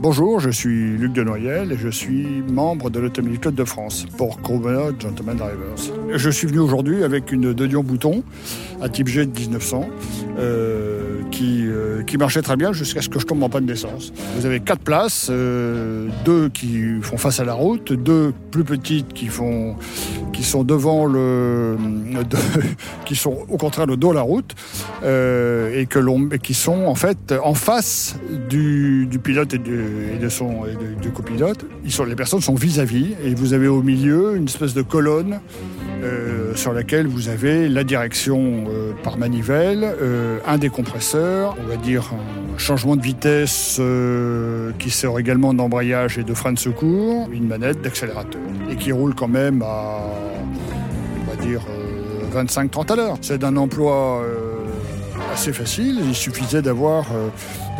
Bonjour, je suis Luc Denoyel et je suis membre de l'Automobile Club de France pour Crooner Gentleman Drivers. Je suis venu aujourd'hui avec une De Dion Bouton, un type G de 1900, euh, qui, euh, qui marchait très bien jusqu'à ce que je tombe en panne d'essence. Vous avez quatre places, euh, deux qui font face à la route, deux plus petites qui font qui sont devant le, de, qui sont au contraire le dos à la route euh, et que l'on, qui sont en fait en face du, pilote et, du, de son copilote. Les personnes sont vis-à-vis et vous avez au milieu une espèce de colonne euh, sur laquelle vous avez la direction euh, par manivelle, euh, un décompresseur, on va dire un changement de vitesse qui sert également d'embrayage et de frein de secours, une manette d'accélérateur et qui roule quand même à, on va dire, 25-30 à l'heure. C'est d'un emploi assez facile, il suffisait d'avoir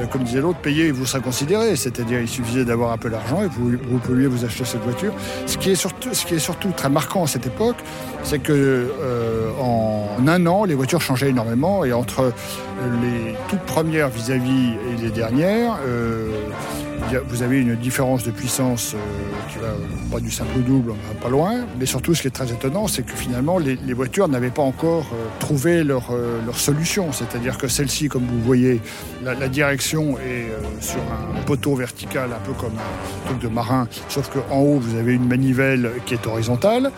comme disait l'autre, payer et vous serez considéré. C'est-à-dire, il suffisait d'avoir un peu d'argent et vous, vous pouviez vous acheter cette voiture. Ce qui est surtout, ce qui est surtout très marquant à cette époque, c'est que euh, en un an, les voitures changeaient énormément et entre les toutes premières vis-à-vis et les dernières, euh, vous avez une différence de puissance euh, qui va pas du simple au double, pas loin. Mais surtout, ce qui est très étonnant, c'est que finalement, les, voitures n'avaient pas encore euh, trouvé leur, euh, solution. C'est-à-dire que celle-ci, comme vous voyez, la, la direction est euh, sur un poteau vertical, un peu comme un truc de marin, sauf qu'en haut, vous avez une manivelle qui est horizontale,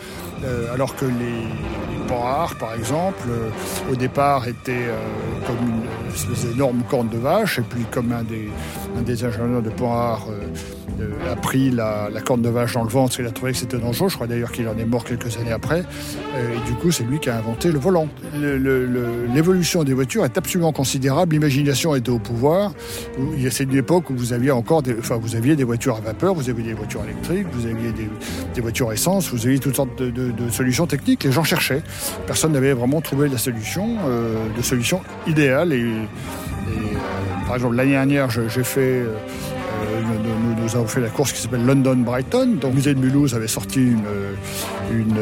euh, alors que les, par exemple, euh, au départ, étaient comme une espèce d'énorme corne de vache, et puis comme un des, un des ingénieurs de Panhard euh, a pris la, la, corne de vache dans le ventre, il a trouvé que c'était dangereux. Je crois d'ailleurs qu'il en est mort quelques années après. Euh, et du coup, c'est lui qui a inventé le volant. L'évolution des voitures est absolument considérable. L'imagination était au pouvoir. C'est une époque où vous aviez encore, des, enfin, vous aviez des voitures à vapeur, vous aviez des voitures électriques, vous aviez des, voitures à essence, vous aviez toutes sortes de, solutions techniques. Les gens cherchaient. Personne n'avait vraiment trouvé la solution, euh, de solution idéale. Et, euh, par exemple, l'année dernière, j'ai fait nous, nous, avons fait la course qui s'appelle London Brighton. Donc, le musée de Mulhouse avait sorti une, une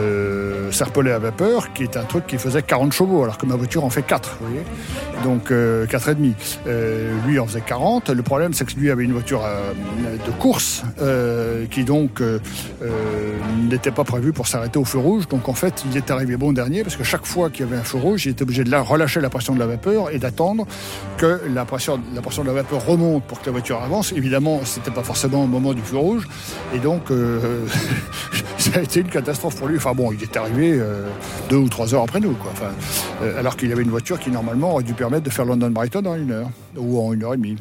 euh, serpollet à vapeur qui est un truc qui faisait 40 chevaux, alors que ma voiture en fait 4, vous voyez. Donc, euh, 4,5. Euh, lui en faisait 40. Le problème, c'est que lui avait une voiture euh, de course euh, qui donc euh, n'était pas prévue pour s'arrêter au feu rouge. Donc, en fait, il est arrivé bon dernier parce que chaque fois qu'il y avait un feu rouge, il était obligé de relâcher la pression de la vapeur et d'attendre que la pression, la pression de la vapeur remonte pour que la voiture avance. Évidemment, c'était pas forcément au moment du feu rouge. Et donc, euh, ça a été une catastrophe pour lui. Enfin bon, il est arrivé euh, deux ou trois heures après nous, quoi. Euh, alors qu'il avait une voiture qui normalement aurait dû permettre de faire London-Brighton en une heure ou en une heure et demie.